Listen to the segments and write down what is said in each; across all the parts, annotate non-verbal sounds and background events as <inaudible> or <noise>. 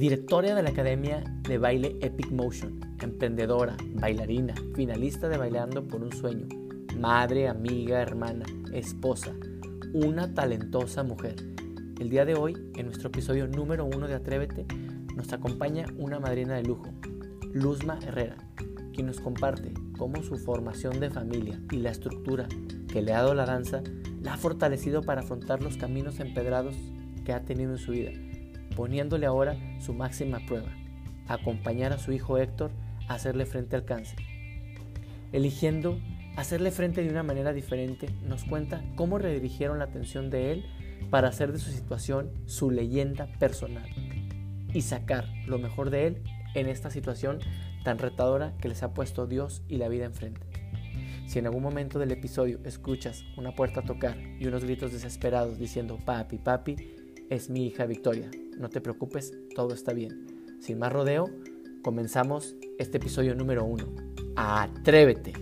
Directora de la Academia de Baile Epic Motion, emprendedora, bailarina, finalista de Bailando por un Sueño, madre, amiga, hermana, esposa, una talentosa mujer. El día de hoy, en nuestro episodio número uno de Atrévete, nos acompaña una madrina de lujo, Luzma Herrera, quien nos comparte cómo su formación de familia y la estructura que le ha dado la danza la ha fortalecido para afrontar los caminos empedrados que ha tenido en su vida, poniéndole ahora su máxima prueba, acompañar a su hijo Héctor a hacerle frente al cáncer. Eligiendo hacerle frente de una manera diferente, nos cuenta cómo redirigieron la atención de él para hacer de su situación su leyenda personal y sacar lo mejor de él en esta situación tan retadora que les ha puesto Dios y la vida enfrente. Si en algún momento del episodio escuchas una puerta tocar y unos gritos desesperados diciendo papi, papi, es mi hija Victoria. No te preocupes, todo está bien. Sin más rodeo, comenzamos este episodio número uno. Atrévete.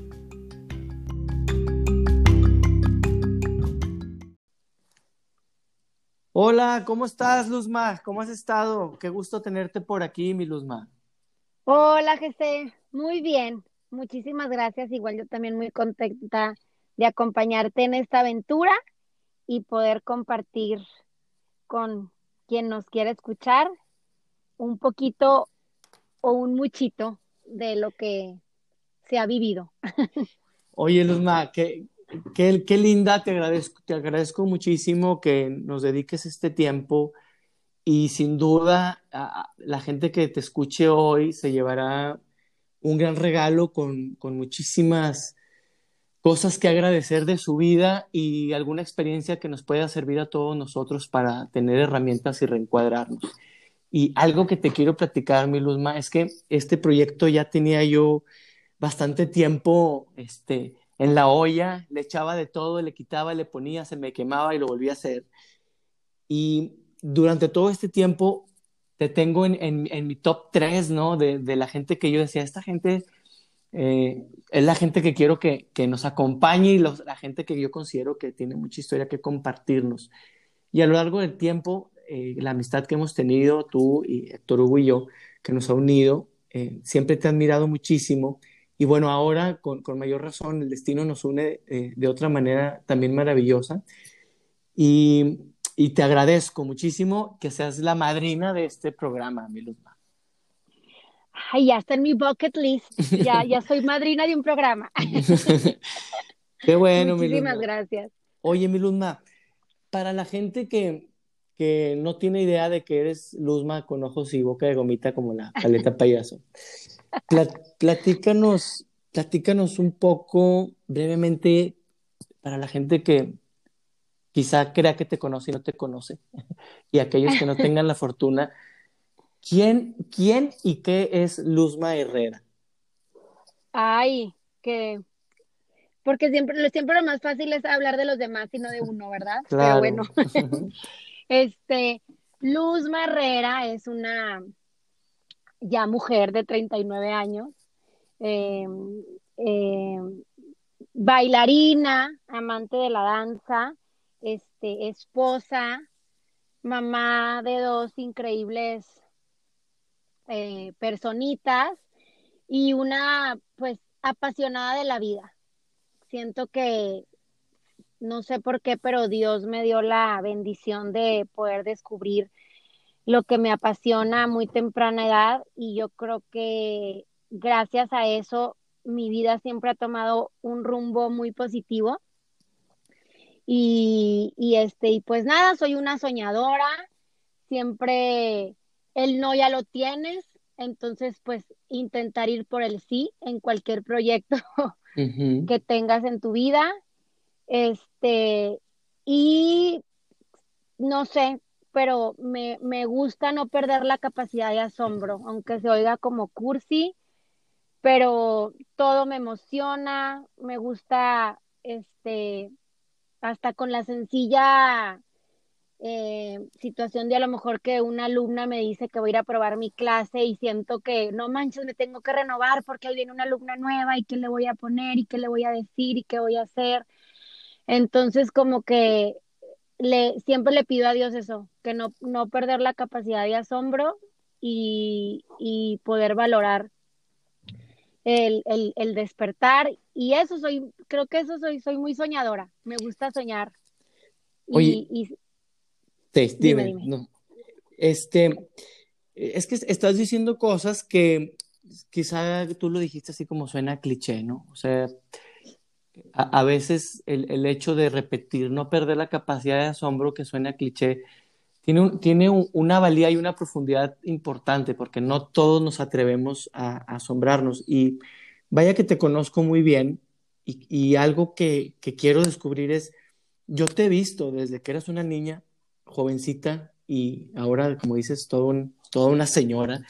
Hola, ¿cómo estás, Luzma? ¿Cómo has estado? Qué gusto tenerte por aquí, mi Luzma. Hola, José. Muy bien. Muchísimas gracias. Igual yo también muy contenta de acompañarte en esta aventura y poder compartir con quien nos quiera escuchar un poquito o un muchito de lo que se ha vivido. Oye, Luzma, qué, qué, qué linda, te agradezco, te agradezco muchísimo que nos dediques este tiempo y sin duda la gente que te escuche hoy se llevará un gran regalo con, con muchísimas cosas que agradecer de su vida y alguna experiencia que nos pueda servir a todos nosotros para tener herramientas y reencuadrarnos. Y algo que te quiero platicar, mi Luzma, es que este proyecto ya tenía yo bastante tiempo este, en la olla, le echaba de todo, le quitaba, le ponía, se me quemaba y lo volvía a hacer. Y durante todo este tiempo te tengo en, en, mi top 3, ¿no? De, de, la gente que yo decía, esta gente eh, es la gente que quiero que, que nos acompañe y los, la gente que yo considero que tiene mucha historia que compartirnos. Y a lo largo del tiempo, eh, la amistad que hemos tenido, tú y Héctor Hugo y yo, que nos ha unido, eh, siempre te he admirado muchísimo. Y bueno, ahora con, con mayor razón el destino nos une de otra manera también maravillosa. Y y te agradezco muchísimo que seas la madrina de este programa, mi. Ay, ya está en mi bucket list. Ya, <laughs> ya soy madrina de un programa. <laughs> Qué bueno, Muchísimas gracias. Oye, mi Luzma, para la gente que, que no tiene idea de que eres Luzma con ojos y boca de gomita como la paleta <laughs> payaso, platícanos, platícanos un poco brevemente para la gente que, quizá crea que te conoce y no te conoce, y aquellos que no tengan la fortuna, ¿quién, quién y qué es Luzma Herrera? Ay, que porque siempre, siempre lo más fácil es hablar de los demás y no de uno, ¿verdad? Claro. Pero bueno, <laughs> este, Luzma Herrera es una ya mujer de 39 años, eh, eh, bailarina, amante de la danza, este, esposa, mamá de dos increíbles eh, personitas y una pues apasionada de la vida. Siento que no sé por qué, pero Dios me dio la bendición de poder descubrir lo que me apasiona a muy temprana edad y yo creo que gracias a eso mi vida siempre ha tomado un rumbo muy positivo y, y, este, y pues nada, soy una soñadora, siempre el no ya lo tienes, entonces pues intentar ir por el sí en cualquier proyecto <laughs> que tengas en tu vida. Este, y no sé, pero me, me gusta no perder la capacidad de asombro, aunque se oiga como cursi, pero todo me emociona, me gusta este hasta con la sencilla eh, situación de a lo mejor que una alumna me dice que voy a ir a probar mi clase y siento que no manches, me tengo que renovar porque ahí viene una alumna nueva y qué le voy a poner y qué le voy a decir y qué voy a hacer. Entonces como que le, siempre le pido a Dios eso, que no, no perder la capacidad de asombro y, poder valorar el, despertar. Y eso soy, creo que eso soy, soy muy soñadora. Me gusta soñar. Oye, y, dime, Este, es que estás diciendo cosas que quizá tú lo dijiste así como suena cliché, ¿no? O sea, a, veces el, hecho de repetir, no perder la capacidad de asombro que suena cliché, tiene, tiene una valía y una profundidad importante porque no todos nos atrevemos a, asombrarnos. Y vaya que te conozco muy bien y, algo que, quiero descubrir es, yo te he visto desde que eras una niña jovencita y ahora, como dices, toda una señora.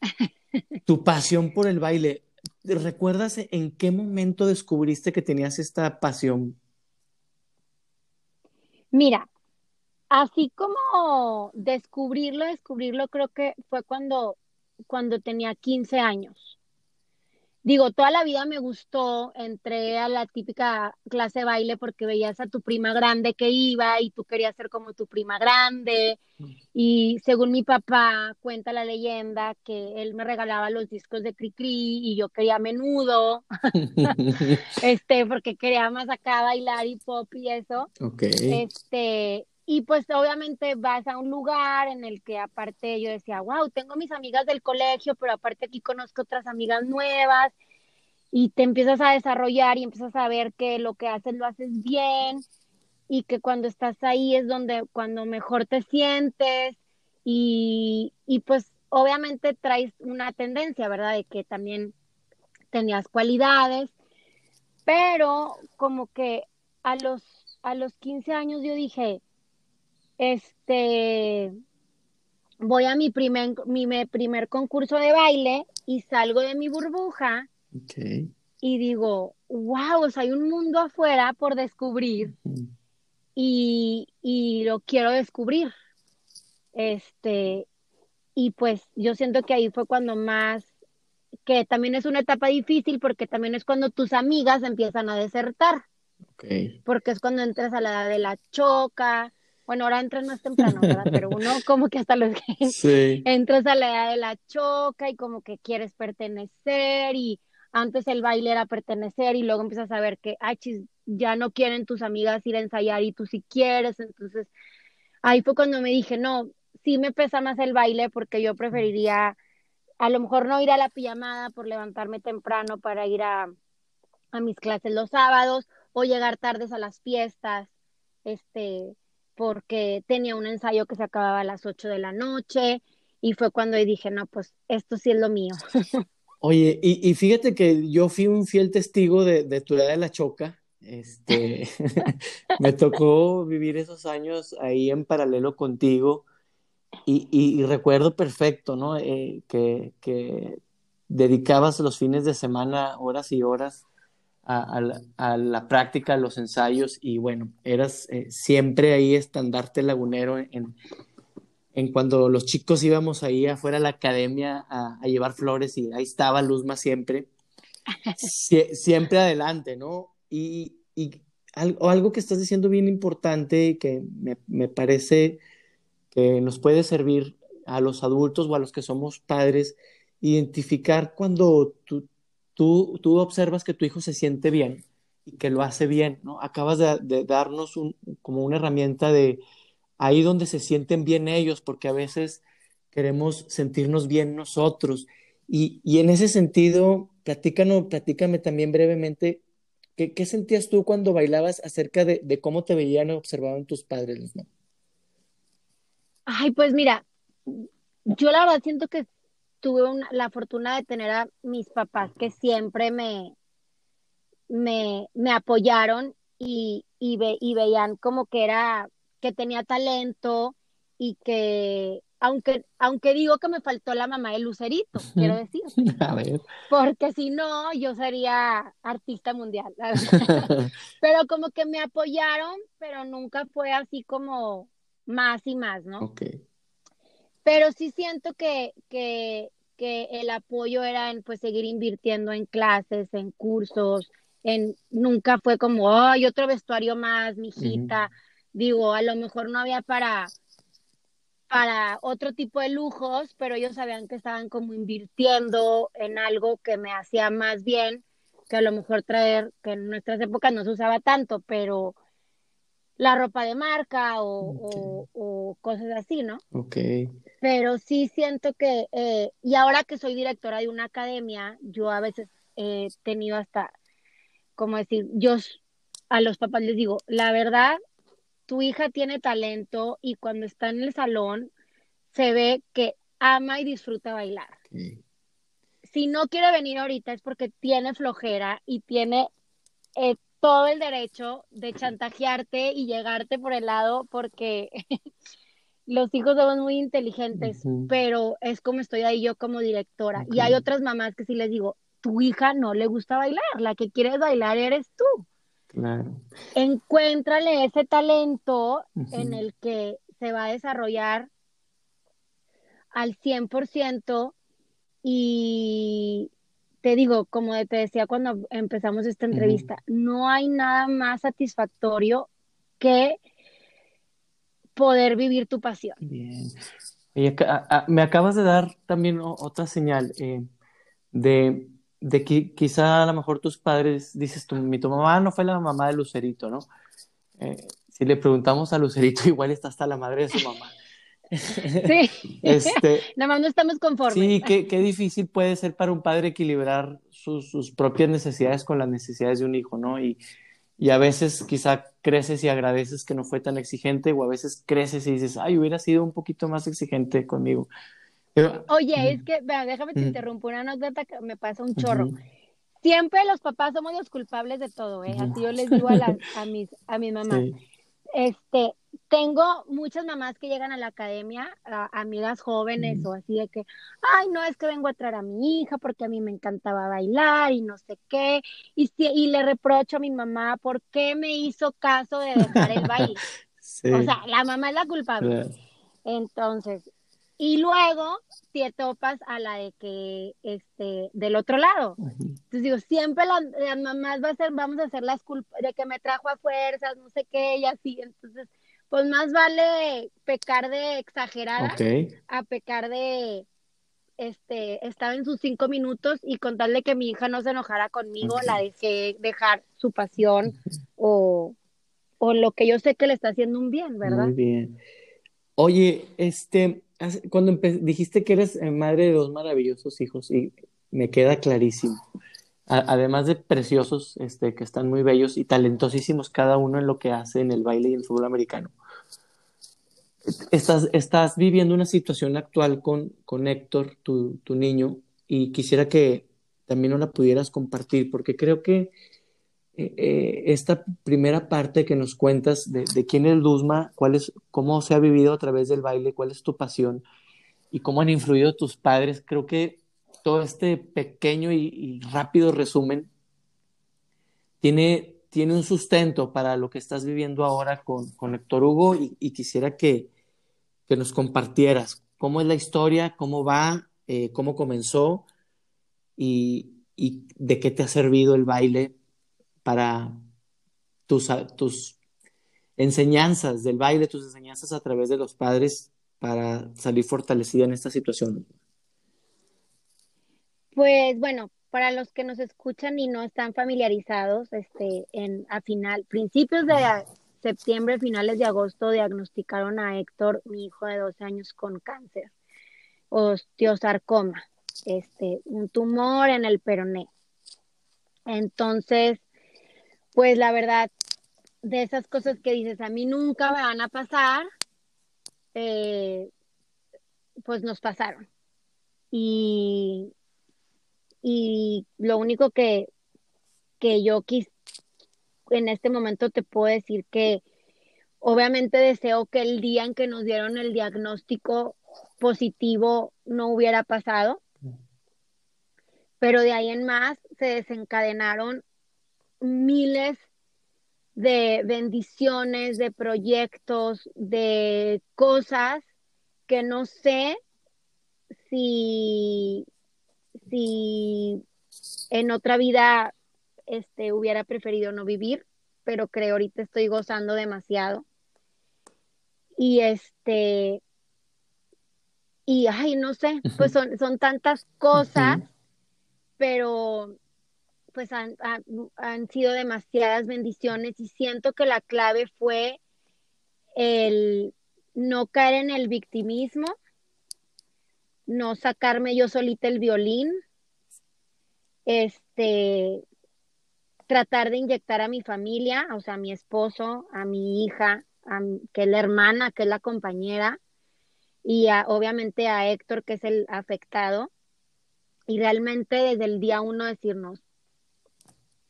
<laughs> Tu pasión por el baile, ¿recuerdas en qué momento descubriste que tenías esta pasión? Mira, así como descubrirlo, descubrirlo creo que fue cuando, cuando tenía 15 años digo, toda la vida me gustó, entré a la típica clase de baile porque veías a tu prima grande que iba y tú querías ser como tu prima grande. Y según mi papá cuenta la leyenda que él me regalaba los discos de Cricri y yo quería menudo, <laughs> <laughs> este, porque quería más acá bailar y pop y eso. Este, y pues obviamente vas a un lugar en el que aparte yo decía, wow, tengo mis amigas del colegio, pero aparte aquí conozco otras amigas nuevas y te empiezas a desarrollar y empiezas a ver que lo que haces lo haces bien y que cuando estás ahí es donde cuando mejor te sientes y, y pues obviamente traes una tendencia, ¿verdad? De que también tenías cualidades, pero como que a los, a los 15 años yo dije, este, voy a mi primer, mi, primer concurso de baile y salgo de mi burbuja y digo, wow, o sea, hay un mundo afuera por descubrir y, y, lo quiero descubrir. Este, y pues yo siento que ahí fue cuando más, que también es una etapa difícil porque también es cuando tus amigas empiezan a desertar. Porque es cuando entras a la edad de la choca, bueno, ahora entras más temprano, ¿verdad? Pero <laughs> uno como que hasta los que sí. entras a la edad de la choca y como que quieres pertenecer y antes el baile era pertenecer y luego empiezas a ver que, ay, ya no quieren tus amigas ir a ensayar y tú sí quieres, entonces ahí fue cuando me dije, no, sí me pesa más el baile porque yo preferiría a lo mejor no ir a la pijamada por levantarme temprano para ir a, a mis clases los sábados o llegar tardes a las fiestas, este, porque tenía un ensayo que se acababa a las 8 de la noche y fue cuando dije, no, pues esto sí es lo mío. <laughs> Oye, y, fíjate que yo fui un fiel testigo de, tu edad de la choca. Este, <laughs> me tocó vivir esos años ahí en paralelo contigo y, recuerdo perfecto, ¿no? Eh, que, que dedicabas los fines de semana horas y horas a, la, práctica, a los ensayos y bueno, eras eh, siempre ahí estandarte lagunero en, en cuando los chicos íbamos ahí afuera a la academia a, llevar flores y ahí estaba Luzma siempre, siempre adelante, ¿no? Y, y algo, que estás diciendo bien importante que me, me parece que nos puede servir a los adultos o a los que somos padres, identificar cuando tú, tú, tú observas que tu hijo se siente bien y que lo hace bien, ¿no? Acabas de, darnos un, como una herramienta de ahí donde se sienten bien ellos, porque a veces queremos sentirnos bien nosotros. Y, y en ese sentido, platícanos, platícame también brevemente, ¿qué, sentías tú cuando bailabas acerca de, de, cómo te veían o observaban tus padres? ¿no? Ay, pues mira, yo la verdad siento que tuve la fortuna de tener a mis papás que siempre me, me, me apoyaron y, y, veían como que era, que tenía talento y que, aunque, aunque digo que me faltó la mamá de Lucerito, quiero decir. <laughs> Porque si no, yo sería artista mundial. <laughs> pero como que me apoyaron, pero nunca fue así como más y más, ¿no? Okay. Pero sí siento que, que, que el apoyo era en pues seguir invirtiendo en clases, en cursos, en nunca fue como, ay, otro vestuario más, mijita. Digo, a lo mejor no había para para otro tipo de lujos, pero ellos sabían que estaban como invirtiendo en algo que me hacía más bien, que a lo mejor traer, que en nuestras épocas no se usaba tanto, pero la ropa de marca o, cosas así, ¿no? Ok. Pero sí siento que, eh, y ahora que soy directora de una academia, yo a veces he tenido hasta, como decir, yo a los papás les digo, la verdad, tu hija tiene talento y cuando está en el salón se ve que ama y disfruta bailar. Si no quiere venir ahorita es porque tiene flojera y tiene eh, todo el derecho de chantajearte y llegarte por el lado porque <laughs> los hijos somos muy inteligentes, pero es como estoy ahí yo como directora. Y hay otras mamás que sí les digo, tu hija no le gusta bailar, la que quiere bailar eres tú. Claro. Encuéntrale ese talento en el que se va a desarrollar al 100% y te digo, como te decía cuando empezamos esta entrevista, no hay nada más satisfactorio que poder vivir tu pasión. Bien. me acabas de dar también otra señal eh, de de que quizá a lo mejor tus padres, dices tú, mi tu mamá no fue la mamá de Lucerito, ¿no? Eh, si le preguntamos a Lucerito, <laughs> igual está hasta la madre de su mamá. Sí, <laughs> este, nada más no estamos conformes. Sí, qué, qué, difícil puede ser para un padre equilibrar sus, sus, propias necesidades con las necesidades de un hijo, ¿no? Y, y, a veces quizá creces y agradeces que no fue tan exigente, o a veces creces y dices, ay, hubiera sido un poquito más exigente conmigo. Oye, es que, vea, déjame te interrumpo una anécdota que me pasa un chorro. Siempre los papás somos los culpables de todo, ¿eh? Así yo les digo a, las, a mis, a mis mamás. Este, tengo muchas mamás que llegan a la academia, amigas jóvenes o así de que, ay, no, es que vengo a traer a mi hija porque a mí me encantaba bailar y no sé qué. Y, y le reprocho a mi mamá por qué me hizo caso de dejar el baile. <laughs> O sea, la mamá es la culpable. Entonces, y luego te topas a la de que, este, del otro lado. Entonces digo, siempre las la mamás va a ser, vamos a hacer las culpas de que me trajo a fuerzas, no sé qué, y así. Entonces, pues más vale pecar de exagerada a pecar de, este, estaba en sus cinco minutos y contarle que mi hija no se enojara conmigo, la dejé dejar su pasión o, o lo que yo sé que le está haciendo un bien, ¿verdad? Muy bien. Oye, este, cuando dijiste que eres eh, madre de dos maravillosos hijos y me queda clarísimo. Además de preciosos, este, que están muy bellos y talentosísimos cada uno en lo que hace en el baile y el fútbol americano. Estás, estás viviendo una situación actual con, con Héctor, tu, tu niño, y quisiera que también nos la pudieras compartir, porque creo que eh, eh, esta primera parte que nos cuentas de, quién es Luzma, cuál es, cómo se ha vivido a través del baile, cuál es tu pasión y cómo han influido tus padres, creo que todo este pequeño y, rápido resumen tiene, tiene un sustento para lo que estás viviendo ahora con, con Héctor Hugo y, quisiera que, que, nos compartieras cómo es la historia, cómo va, eh, cómo comenzó y, y de qué te ha servido el baile para tus, tus enseñanzas del baile, tus enseñanzas a través de los padres para salir fortalecida en esta situación? Pues bueno, para los que nos escuchan y no están familiarizados, este, en, a final, principios de septiembre, finales de agosto, diagnosticaron a Héctor, mi hijo de 12 años, con cáncer, osteosarcoma, este, un tumor en el peroné. Entonces, pues la verdad, de esas cosas que dices, a mí nunca me van a pasar, eh, pues nos pasaron. Y, y lo único que, que yo quis, en este momento te puedo decir que obviamente deseo que el día en que nos dieron el diagnóstico positivo no hubiera pasado, pero de ahí en más se desencadenaron miles de bendiciones, de proyectos, de cosas que no sé si, si en otra vida este, hubiera preferido no vivir, pero creo ahorita estoy gozando demasiado. Y este, y, ay, no sé, pues son, son tantas cosas, pero pues han, han, sido demasiadas bendiciones y siento que la clave fue el no caer en el victimismo, no sacarme yo solita el violín, este, tratar de inyectar a mi familia, o sea, a mi esposo, a mi hija, a, que es la hermana, que es la compañera, y obviamente a Héctor, que es el afectado, y realmente desde el día uno decirnos,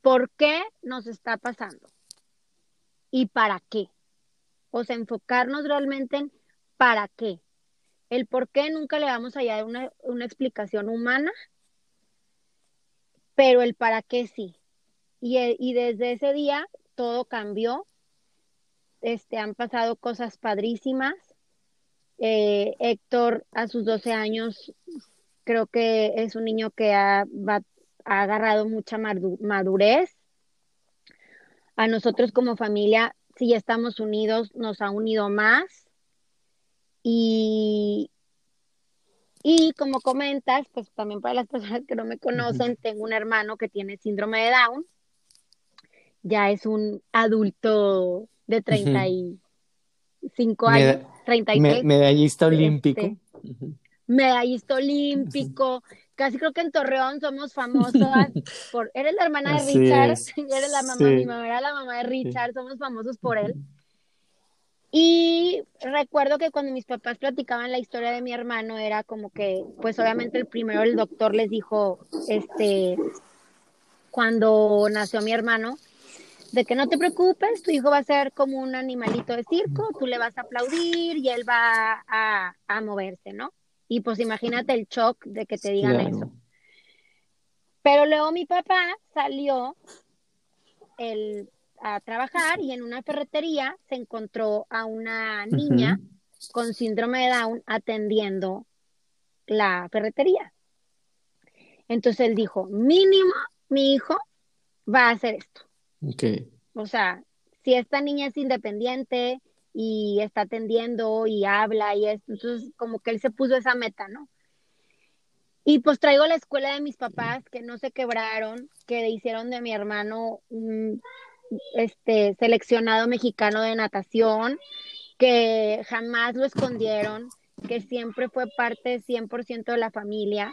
¿por qué nos está pasando? ¿Y para qué? O sea, enfocarnos realmente en para qué. El por qué nunca le vamos a dar una, una explicación humana, pero el para qué sí. Eh, y, desde ese día todo cambió. Este, han pasado cosas padrísimas. Eh, Héctor a sus 12 años creo que es un niño que ha, ha agarrado mucha madurez. A nosotros como familia, si ya estamos unidos, nos ha unido más. Y, y como comentas, pues también para las personas que no me conocen, tengo un hermano que tiene síndrome de Down ya es un adulto de 35 años, 33. medallista este, olímpico. Medallista olímpico. Casi creo que en Torreón somos famosos <laughs> por... Eres la hermana de Richard, <laughs> eres la mamá, mi mamá era la mamá de Richard, somos famosos por él. Y recuerdo que cuando mis papás platicaban la historia de mi hermano era como que, pues obviamente el primero el doctor les dijo, este, cuando nació mi hermano, de que no te preocupes, tu hijo va a ser como un animalito de circo, tú le vas a aplaudir y él va a, moverse, ¿no? Y pues imagínate el shock de que te digan eso. Pero luego mi papá salió a trabajar y en una ferretería se encontró a una niña con síndrome de Down atendiendo la ferretería. Entonces él dijo, mínimo, mi hijo va a hacer esto. Okay. O sea, si esta niña es independiente y está atendiendo y habla y esto, entonces como que él se puso esa meta, ¿no? Y pues traigo la escuela de mis papás que no se quebraron, que hicieron de mi hermano un este seleccionado mexicano de natación, que jamás lo escondieron, que siempre fue parte 100% de la familia.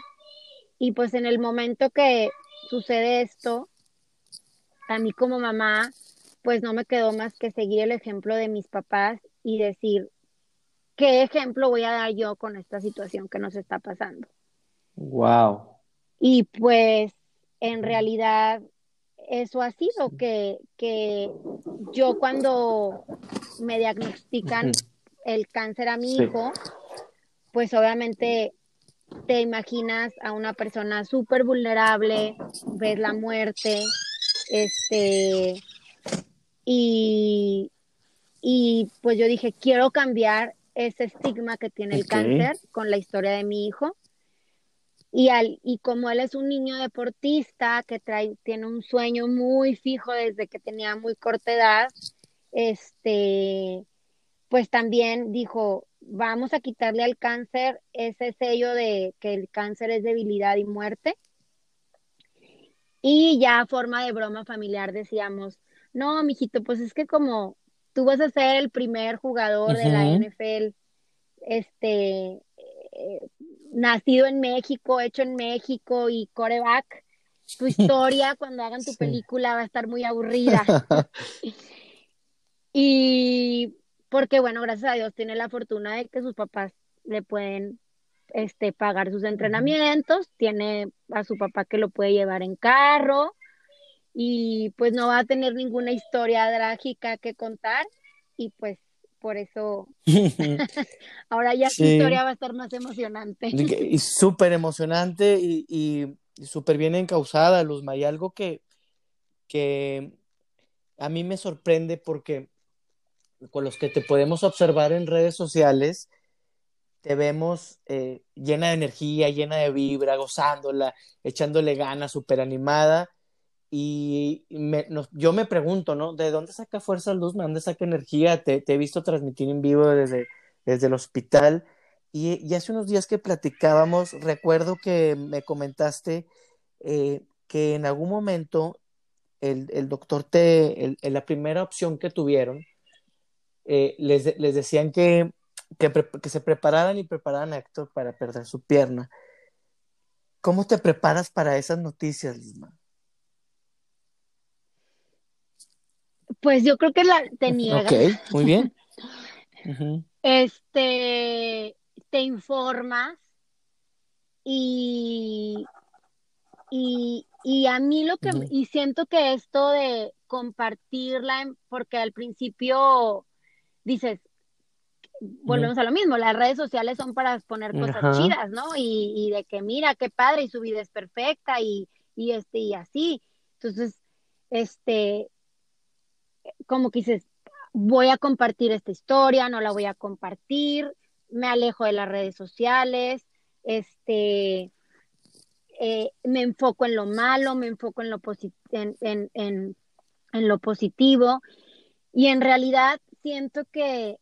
Y pues en el momento que sucede esto, a mí como mamá, pues no me quedó más que seguir el ejemplo de mis papás y decir, ¿qué ejemplo voy a dar yo con esta situación que nos está pasando? Wow. Y pues en realidad eso ha sido que, que yo cuando me diagnostican el cáncer a mi hijo, pues obviamente te imaginas a una persona súper vulnerable, ves la muerte, este, y, y pues yo dije, quiero cambiar ese estigma que tiene el cáncer con la historia de mi hijo. Y, al, y como él es un niño deportista que trae, tiene un sueño muy fijo desde que tenía muy corta edad, este, pues también dijo, vamos a quitarle al cáncer ese sello de que el cáncer es debilidad y muerte y ya a forma de broma familiar decíamos, no, mijito, pues es que como tú vas a ser el primer jugador de la NFL, este, eh, nacido en México, hecho en México y coreback, tu <laughs> historia cuando hagan tu película va a estar muy aburrida. <laughs> <laughs> y porque, bueno, gracias a Dios tiene la fortuna de que sus papás le pueden este, pagar sus entrenamientos, tiene a su papá que lo puede llevar en carro y pues no va a tener ninguna historia trágica que contar y pues por eso <laughs> <laughs> ahora ya su historia va a estar más emocionante. Y súper emocionante y, y, súper bien encausada, Luzma, y algo que, que a mí me sorprende porque con los que te podemos observar en redes sociales, te vemos eh, llena de energía, llena de vibra, gozándola, echándole ganas, súper animada. Y yo me pregunto, ¿no? ¿De dónde saca fuerza Luz? ¿De dónde saca energía? Te, he visto transmitir en vivo desde, desde el hospital y, hace unos días que platicábamos, recuerdo que me comentaste eh, que en algún momento el, el doctor te, la primera opción que tuvieron, eh, les, les, decían que, que, se prepararan y prepararan a Héctor para perder su pierna. ¿Cómo te preparas para esas noticias, Lisma? Pues yo creo que la tenía. Ok, muy bien. <laughs> Este, te informas y, y, y a mí lo que, y siento que esto de compartirla, porque al principio dices, volvemos a lo mismo, las redes sociales son para exponer cosas chidas, ¿no? Y, y, de que mira, qué padre, y su vida es perfecta, y, y este, y así. Entonces, este, como que dices, voy a compartir esta historia, no la voy a compartir, me alejo de las redes sociales, este, eh, me enfoco en lo malo, me enfoco en lo, en, en, en, en, lo positivo. Y en realidad siento que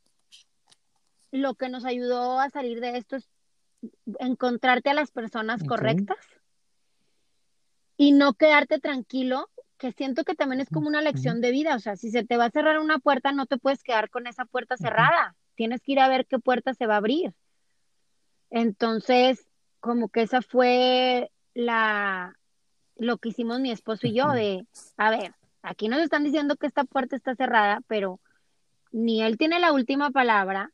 lo que nos ayudó a salir de esto es encontrarte a las personas correctas y no quedarte tranquilo, que siento que también es como una lección de vida, o sea, si se te va a cerrar una puerta, no te puedes quedar con esa puerta cerrada, tienes que ir a ver qué puerta se va a abrir. Entonces, como que esa fue la lo que hicimos mi esposo y yo de, a ver, aquí nos están diciendo que esta puerta está cerrada, pero ni él tiene la última palabra,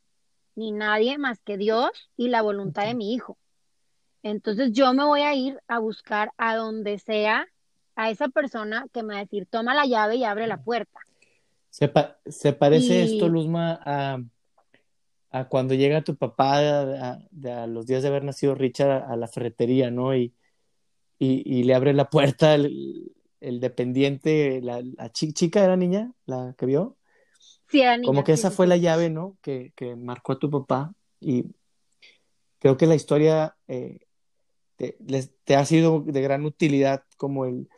ni nadie más que Dios y la voluntad de mi hijo. Entonces yo me voy a ir a buscar a donde sea a esa persona que me va a decir, toma la llave y abre la puerta. Se, parece esto, Luzma, a, a, cuando llega tu papá a, los días de haber nacido Richard a, la ferretería, ¿no? Y, y, le abre la puerta el, dependiente, la, chica era niña, la que vio. Sí, era niña. Como que esa fue la llave, ¿no? Que, que, marcó a tu papá. Y creo que la historia eh, te, ha sido de gran utilidad como el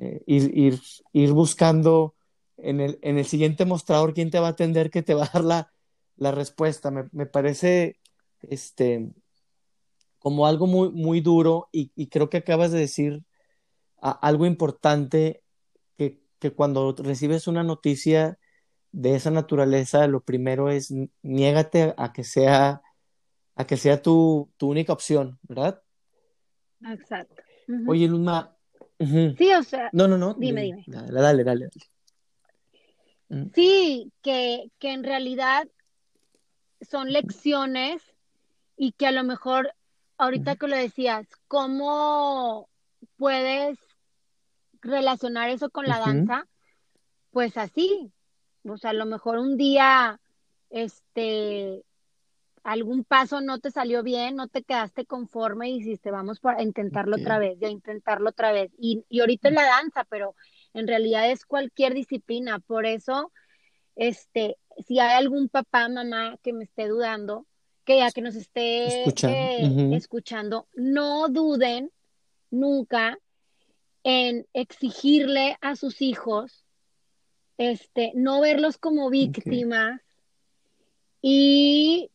eh, ir, ir, ir, buscando en el, en el siguiente mostrador quién te va a atender, que te va a dar la, la respuesta. Me, me, parece este, como algo muy, muy duro y, y creo que acabas de decir algo importante que, que, cuando recibes una noticia de esa naturaleza, lo primero es niégate a que sea, a que sea tu, tu única opción, ¿verdad? Exacto. Oye, Luma. Sí, o sea. No, no, no. Dime, dime. Dale, dale, dale. Sí, que, que en realidad son lecciones y que a lo mejor ahorita que lo decías, ¿cómo puedes relacionar eso con la danza? Pues así, o sea, a lo mejor un día, este, algún paso no te salió bien, no te quedaste conforme y dijiste, vamos a intentarlo otra vez, ya intentarlo otra vez. Y, y ahorita es la danza, pero en realidad es cualquier disciplina. Por eso, este, si hay algún papá, mamá que me esté dudando, que ya que nos esté eh, escuchando, no duden nunca en exigirle a sus hijos, este, no verlos como víctimas y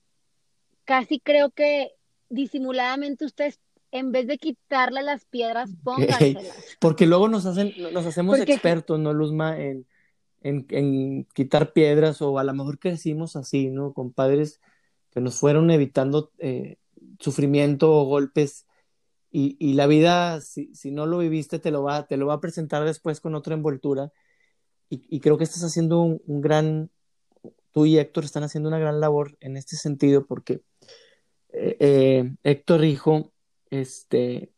casi creo que disimuladamente ustedes en vez de quitarle las piedras, pónganselas. <laughs> Porque luego nos hacen, nos hacemos expertos, ¿no, Luzma? En, en, en, quitar piedras, o a lo mejor crecimos así, ¿no? Con padres que nos fueron evitando eh, sufrimiento o golpes y, y la vida, si, si, no lo viviste, te lo, va, te lo va a presentar después con otra envoltura y, y creo que estás haciendo un, un, gran, tú y Héctor están haciendo una gran labor en este sentido porque eh, eh, Héctor Hijo este,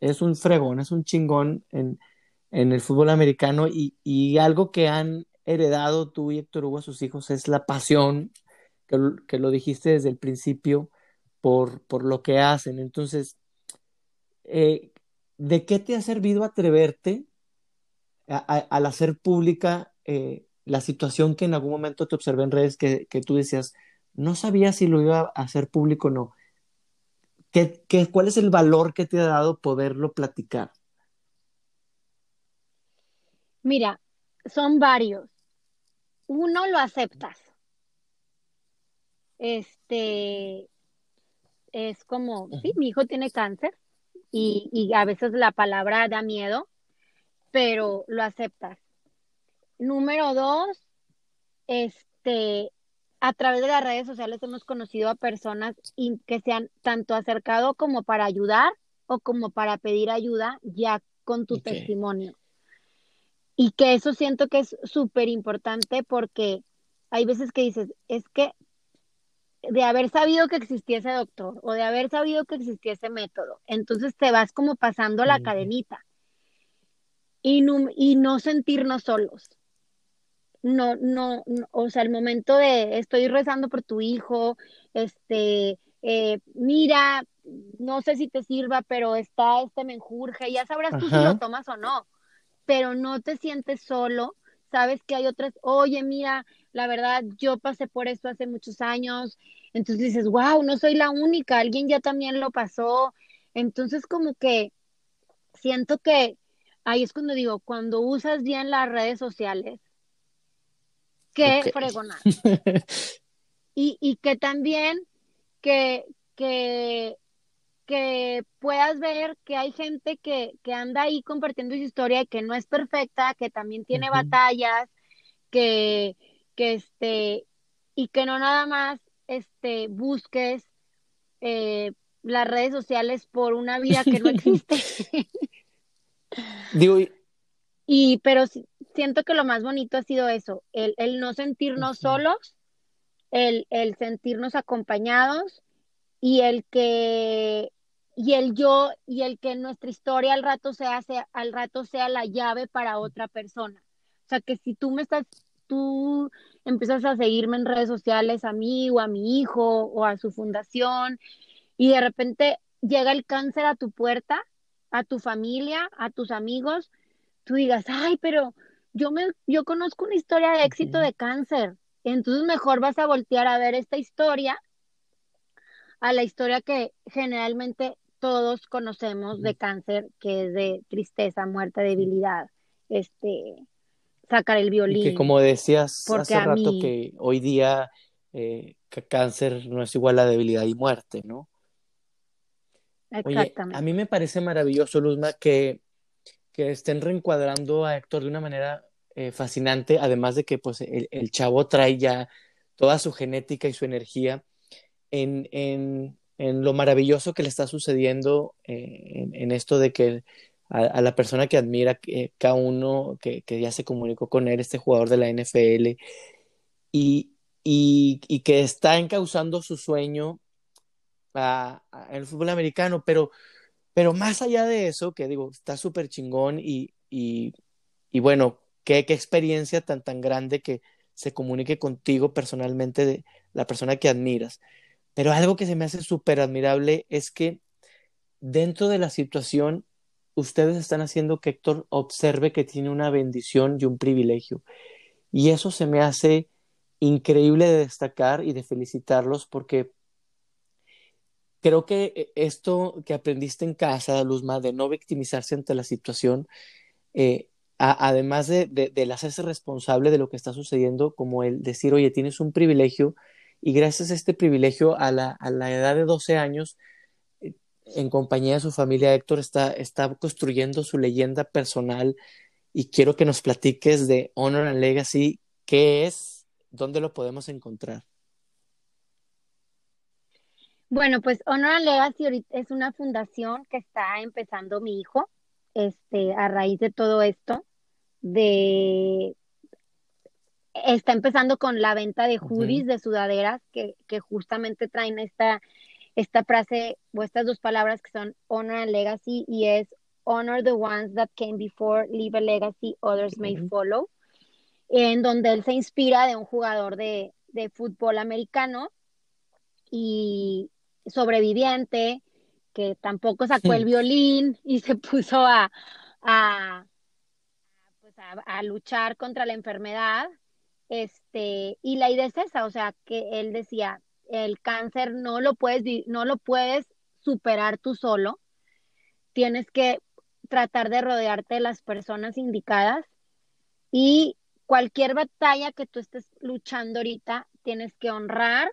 es un fregón, es un chingón en, en el fútbol americano y, y, algo que han heredado tú y Héctor Hugo a sus hijos es la pasión que, lo dijiste desde el principio, por, por lo que hacen. Entonces, eh, ¿de qué te ha servido atreverte al hacer pública la situación que en algún momento te observé en redes que, que, tú decías, no sabía si lo iba a hacer público o no? ¿Qué, qué, cuál es el valor que te ha dado poderlo platicar? Mira, son varios. Uno lo aceptas este, es como, sí, mi hijo tiene cáncer y, y a veces la palabra da miedo, pero lo aceptas. Número dos, este, a través de las redes sociales hemos conocido a personas que se han tanto acercado como para ayudar o como para pedir ayuda ya con tu testimonio. Y que eso siento que es súper importante porque hay veces que dices, es que de haber sabido que existía ese doctor o de haber sabido que existía ese método, entonces te vas como pasando la cadenita y no, y no sentirnos solos. No, no, o sea, el momento de estoy rezando por tu hijo, este, eh, mira, no sé si te sirva, pero está este menjurje, ya sabrás tú si lo tomas o no, pero no te sientes solo, sabes que hay otras, oye, mira, la verdad, yo pasé por esto hace muchos años, entonces dices, wow, no soy la única, alguien ya también lo pasó, entonces como que siento que ahí es cuando digo, cuando usas bien las redes sociales, qué fregonar. <laughs> y, y que también que, que, que puedas ver que hay gente que, que anda ahí compartiendo su historia y que no es perfecta, que también tiene batallas, que, que este, y que no nada más este, busques eh, las redes sociales por una vida que no <laughs> existe. Digo, y pero siento que lo más bonito ha sido eso, el, el no sentirnos solos, el, el sentirnos acompañados y el que y el yo y el que nuestra historia al rato sea, sea, al rato sea la llave para otra persona. O sea, que si tú me estás tú empiezas a seguirme en redes sociales a mí o a mi hijo o a su fundación y de repente llega el cáncer a tu puerta, a tu familia, a tus amigos, tú digas, "Ay, pero yo me yo conozco una historia de éxito de cáncer." Entonces mejor vas a voltear a ver esta historia a la historia que generalmente todos conocemos de cáncer, que es de tristeza, muerte, debilidad, este, sacar el violín. que como decías hace rato que hoy día eh, cáncer no es igual a debilidad y muerte, ¿no? Exactamente. Oye, a mí me parece maravilloso, Luzma, que, que estén reencuadrando a Héctor de una manera eh, fascinante, además de que pues el, chavo trae ya toda su genética y su energía en, en, lo maravilloso que le está sucediendo eh, en, esto de que a, la persona que admira, eh, cada uno que, que, ya se comunicó con él, este jugador de la NFL, y, y, que está encauzando su sueño a, el fútbol americano, pero, pero más allá de eso, que digo, está súper chingón y, y, bueno, qué, qué experiencia tan, tan grande que se comunique contigo personalmente de la persona que admiras. Pero algo que se me hace súper admirable es que dentro de la situación, ustedes están haciendo que Héctor observe que tiene una bendición y un privilegio. Y eso se me hace increíble de destacar y de felicitarlos porque creo que eh, esto que aprendiste en casa, Luzma, de no victimizarse ante la situación, eh, además de, de, de hacerse responsable de lo que está sucediendo, como el decir, oye, tienes un privilegio, y gracias a este privilegio, a la, a la edad de 12 años, eh, en compañía de su familia, Héctor está, está construyendo su leyenda personal y quiero que nos platiques de Honor and Legacy, qué es, dónde lo podemos encontrar. Bueno, pues Honor and Legacy es una fundación que está empezando mi hijo, este, a raíz de todo esto, de está empezando con la venta de hoodies, de sudaderas, que, que justamente traen esta, esta frase o estas dos palabras que son honor and legacy y es honor the ones that came before, leave a legacy, others may follow, en donde él se inspira de un jugador de, de fútbol americano y sobreviviente que tampoco sacó el violín y se puso a, a, a, luchar contra la enfermedad este, y la idea es esa, o sea, que él decía, el cáncer no lo puedes, no lo puedes superar tú solo, tienes que tratar de rodearte de las personas indicadas y cualquier batalla que tú estés luchando ahorita, tienes que honrar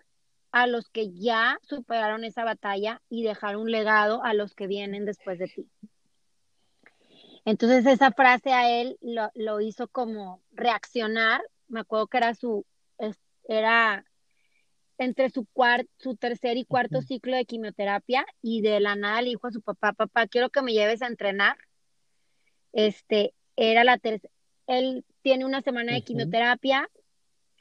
a los que ya superaron esa batalla y dejar un legado a los que vienen después de ti. Entonces esa frase a él lo, lo hizo como reaccionar, me acuerdo que era su, era entre su, cuarto, su tercer y cuarto ciclo de quimioterapia y de la nada le dijo a su papá, papá, quiero que me lleves a entrenar. Este, era la tercera, él tiene una semana de quimioterapia,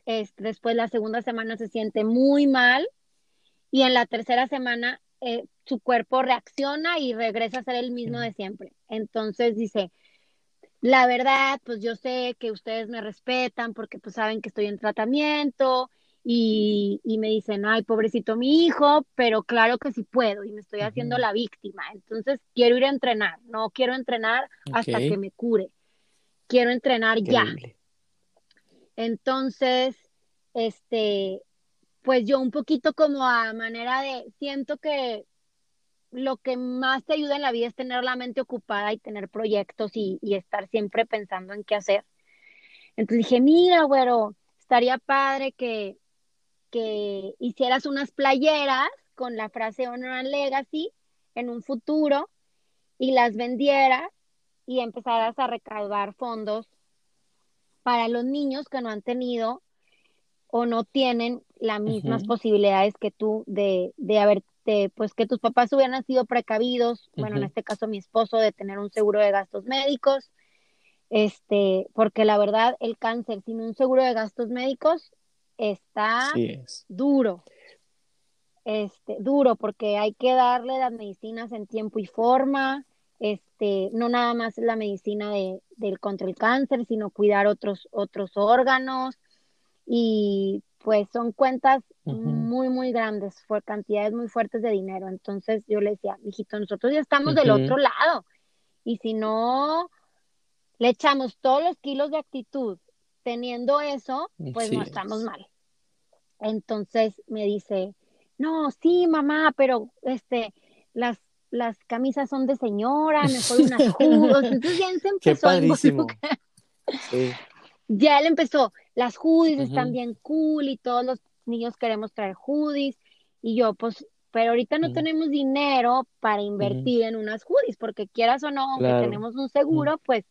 este, después la segunda semana se siente muy mal y en la tercera semana eh, su cuerpo reacciona y regresa a ser el mismo de siempre. Entonces dice, la verdad, pues yo sé que ustedes me respetan porque pues saben que estoy en tratamiento y, me dicen, ay, pobrecito mi hijo, pero claro que sí puedo y me estoy haciendo la víctima. Entonces quiero ir a entrenar, no quiero entrenar hasta que me cure, quiero entrenar ya. Entonces, este, pues yo un poquito como a manera de, siento que lo que más te ayuda en la vida es tener la mente ocupada y tener proyectos y, estar siempre pensando en qué hacer. Entonces dije, mira, güero, estaría padre que, que hicieras unas playeras con la frase Honor and Legacy en un futuro y las vendieras y empezaras a recaudar fondos para los niños que no han tenido o no tienen las mismas posibilidades que tú de, de haberte, pues que tus papás hubieran sido precavidos, bueno, en este caso mi esposo, de tener un seguro de gastos médicos, este, porque la verdad el cáncer sin un seguro de gastos médicos está duro. Este, duro porque hay que darle las medicinas en tiempo y forma, este, no nada más la medicina de, del contra el cáncer, sino cuidar otros, otros órganos y pues son cuentas muy, muy grandes, por cantidades muy fuertes de dinero. Entonces yo le decía, hijito, nosotros ya estamos del otro lado. Y si no le echamos todos los kilos de actitud teniendo eso, pues no estamos mal. Entonces me dice, no, sí, mamá, pero este, las, las camisas son de señora, mejor unas <laughs> judos. Entonces ya se empezó Qué Ya él empezó, las hoodies están bien cool y todos los niños queremos traer hoodies. Y yo, pues, pero ahorita no tenemos dinero para invertir en unas hoodies, porque quieras o no, aunque tenemos un seguro, pues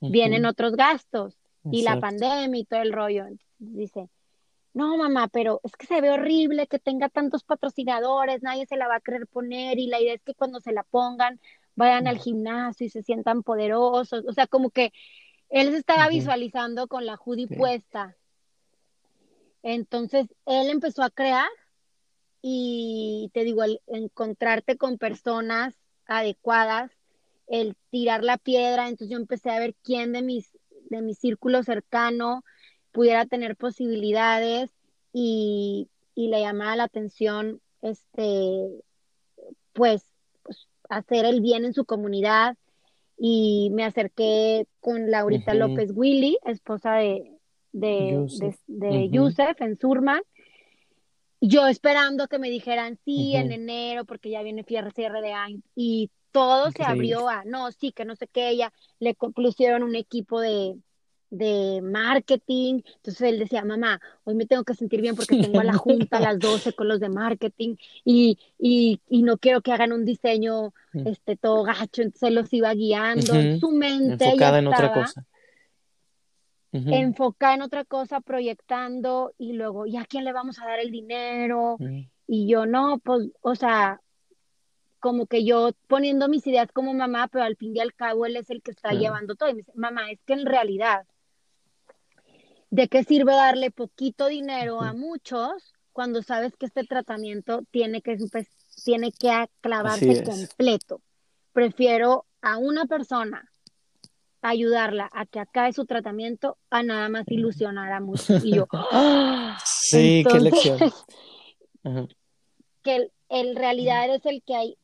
vienen otros gastos y la pandemia y todo el rollo. dice, no, mamá, pero es que se ve horrible que tenga tantos patrocinadores, nadie se la va a querer poner y la idea es que cuando se la pongan vayan al gimnasio y se sientan poderosos. O sea, como que él se estaba visualizando con la hoodie puesta. Entonces, él empezó a crear y te digo, el encontrarte con personas adecuadas, el tirar la piedra, entonces yo empecé a ver quién de mis de mi círculo cercano pudiera tener posibilidades y, le llamaba la atención este pues, pues, hacer el bien en su comunidad y me acerqué con Laurita López Willy, esposa de, de, Yusef. en Surman, yo esperando que me dijeran sí en enero porque ya viene cierre de año y todo se abrió a, no, sí, que no sé qué, ella le pusieron un equipo de, de marketing. Entonces él decía, mamá, hoy me tengo que sentir bien porque tengo a la junta a las <laughs> 12 con los de marketing y, y, y no quiero que hagan un diseño mm. este, todo gacho. Entonces él los iba guiando en su mente. Enfocada en otra cosa. Enfocada en otra cosa, proyectando y luego, ¿y a quién le vamos a dar el dinero? Mm. Y yo, no, pues, o sea, como que yo poniendo mis ideas como mamá, pero al fin y al cabo él es el que está llevando todo. Y me dice, mamá, es que en realidad ¿De qué sirve darle poquito dinero a muchos cuando sabes que este tratamiento tiene que, pues, tiene que clavarse completo? Prefiero a una persona ayudarla a que acabe su tratamiento a nada más ilusionar a <laughs> muchos. Y yo, sí, qué lección. <laughs> Que en realidad eres el que hay.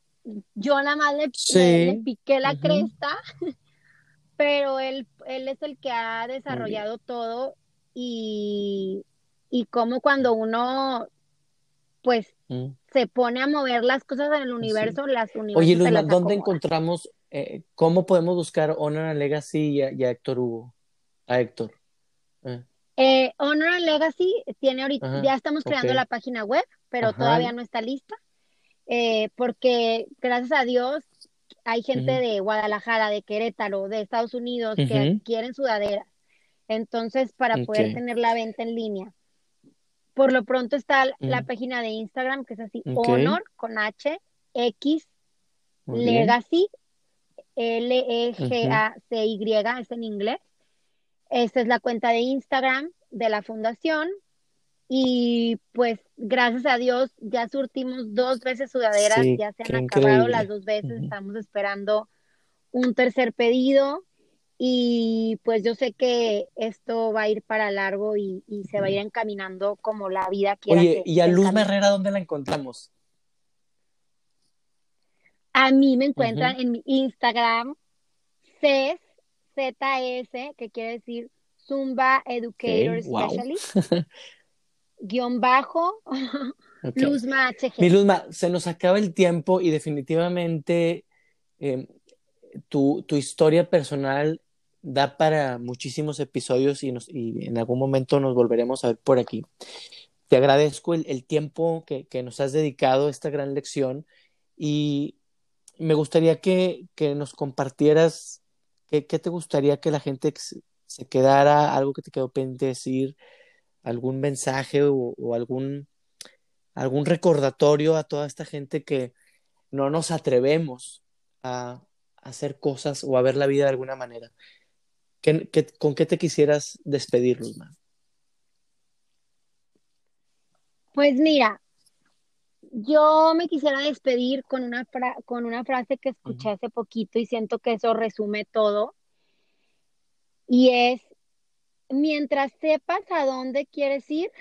Yo nada más le, piqué la cresta, <laughs> pero él, él es el que ha desarrollado todo y, y cómo cuando uno pues mm. se pone a mover las cosas en el universo, las universos Oye, Luna, ¿dónde encontramos, eh, cómo podemos buscar Honor and Legacy y a, Héctor Hugo? A Héctor. Eh. Eh, Honor and Legacy tiene ahorita, ya estamos creando la página web, pero todavía no está lista, eh, porque gracias a Dios hay gente de Guadalajara, de Querétaro, de Estados Unidos que quieren sudaderas. Entonces, para poder tener la venta en línea. Por lo pronto está la página de Instagram, que es así, Honor con H, X, Legacy, L-E-G-A-C-Y, es en inglés. Esta es la cuenta de Instagram de la fundación. Y pues gracias a Dios ya surtimos dos veces sudaderas, ya se han acabado las dos veces, estamos esperando un tercer pedido y pues yo sé que esto va a ir para largo y, se va a ir encaminando como la vida quiera. Oye, ¿y a Luz Herrera dónde la encontramos? A mí me encuentran en mi Instagram, CES, ZS, que quiere decir Zumba Educator Specialist, <laughs> guion bajo, <laughs> Luzma HG. Mi Luzma, se nos acaba el tiempo y definitivamente em, tu, historia personal da para muchísimos episodios y, en algún momento nos volveremos a ver por aquí. Te agradezco el, tiempo que, nos has dedicado a esta gran lección y me gustaría que, nos compartieras qué, te gustaría que la gente se quedara, algo que te quedó pendiente decir, algún mensaje o, algún, algún recordatorio a toda esta gente que no nos atrevemos a, hacer cosas o a ver la vida de alguna manera. Con qué te quisieras despedir, Luzma? Pues mira, yo me quisiera despedir con una, con una frase que escuché hace poquito y siento que eso resume todo. Y es, mientras sepas a dónde quieres ir,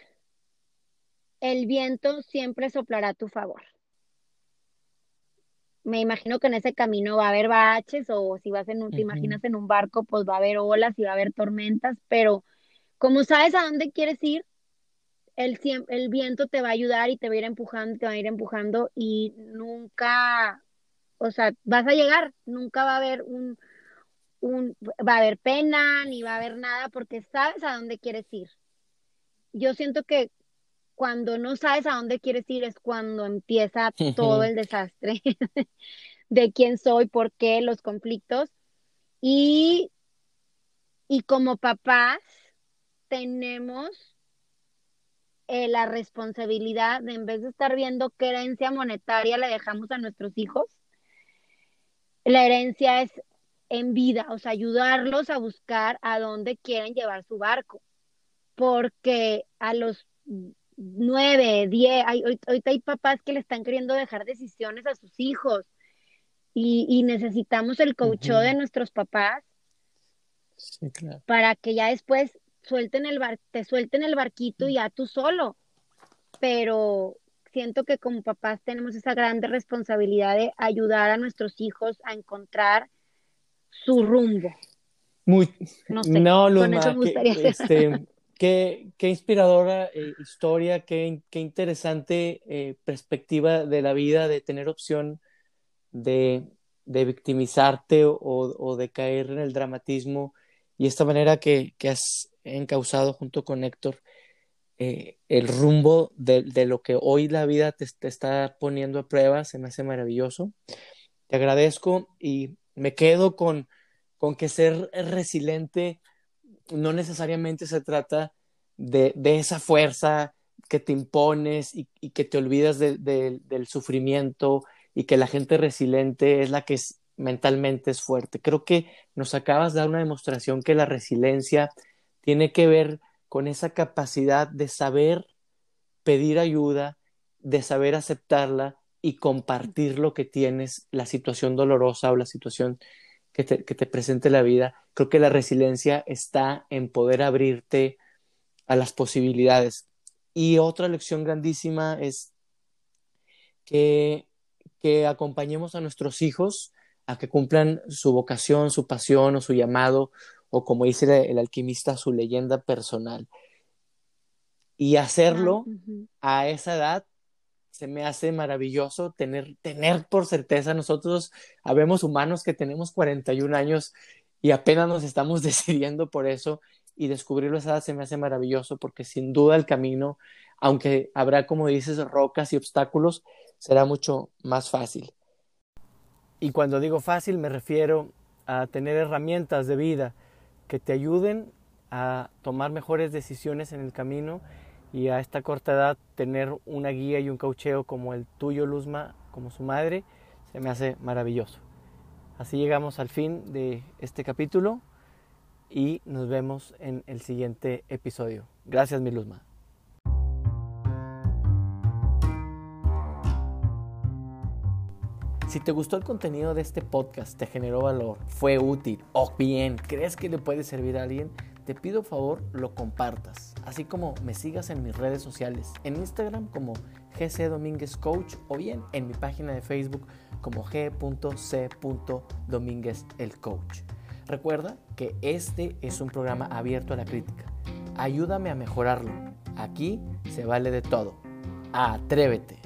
el viento siempre soplará a tu favor. Me imagino que en ese camino va a haber baches o si vas en un, te imaginas en un barco, pues va a haber olas y va a haber tormentas, pero como sabes a dónde quieres ir, el, el viento te va a ayudar y te va a ir empujando, te va a ir empujando y nunca, o sea, vas a llegar, nunca va a haber un, un, va a haber pena, ni va a haber nada, porque sabes a dónde quieres ir. Yo siento que cuando no sabes a dónde quieres ir es cuando empieza todo <laughs> el desastre <laughs> de quién soy, por qué, los conflictos. Y, y como papás tenemos eh, la responsabilidad de en vez de estar viendo qué herencia monetaria le dejamos a nuestros hijos, la herencia es en vida, o sea, ayudarlos a buscar a dónde quieren llevar su barco, porque a los nueve, diez, hay, ahorita hay papás que le están queriendo dejar decisiones a sus hijos y, necesitamos el coach de nuestros papás para que ya después suelten el bar, te suelten el barquito y ya tú solo. Pero siento que como papás tenemos esa grande responsabilidad de ayudar a nuestros hijos a encontrar su rumbo. Muy, no, sé, no <laughs> este, qué, inspiradora eh, historia, qué, interesante eh, perspectiva de la vida, de tener opción de, victimizarte o, de caer en el dramatismo y esta manera que, has encausado junto con Héctor eh, el rumbo de, lo que hoy la vida te, está poniendo a prueba, se me hace maravilloso. Te agradezco y me quedo con que ser resiliente no necesariamente se trata de, de esa fuerza que te impones y, que te olvidas de, del sufrimiento y que la gente resiliente es la que es, mentalmente es fuerte. Creo que nos acabas de dar una demostración que la resiliencia tiene que ver con esa capacidad de saber pedir ayuda, de saber aceptarla y compartir lo que tienes, la situación dolorosa o la situación que te, que te presente la vida. Creo que la resiliencia está en poder abrirte a las posibilidades. Y otra lección grandísima es que, que acompañemos a nuestros hijos a que cumplan su vocación, su pasión o su llamado o como dice el alquimista, su leyenda personal. Y hacerlo a esa edad se me hace maravilloso tener, tener por certeza nosotros, habemos humanos que tenemos 41 años y apenas nos estamos <laughs> decidiendo por eso y descubrirlo esa edad se me hace maravilloso porque sin duda el camino, aunque habrá, como dices, rocas y obstáculos, será mucho más fácil. Y cuando digo fácil me refiero a tener herramientas de vida que te ayuden a tomar mejores decisiones en el camino y a esta corta edad tener una guía y un caucheo como el tuyo, Luzma, como su madre, se me hace maravilloso. Así llegamos al fin de este capítulo y nos vemos en el siguiente episodio. Gracias, mi Luzma. Si te gustó el contenido de este podcast, te generó valor, fue útil o bien crees que le puede servir a alguien, te pido favor lo compartas, así como me sigas en mis redes sociales, en Instagram como GC Domínguez Coach o bien en mi página de Facebook como G.C. Domínguez el Coach. Recuerda que este es un programa abierto a la crítica. Ayúdame a mejorarlo. Aquí se vale de todo. Atrévete.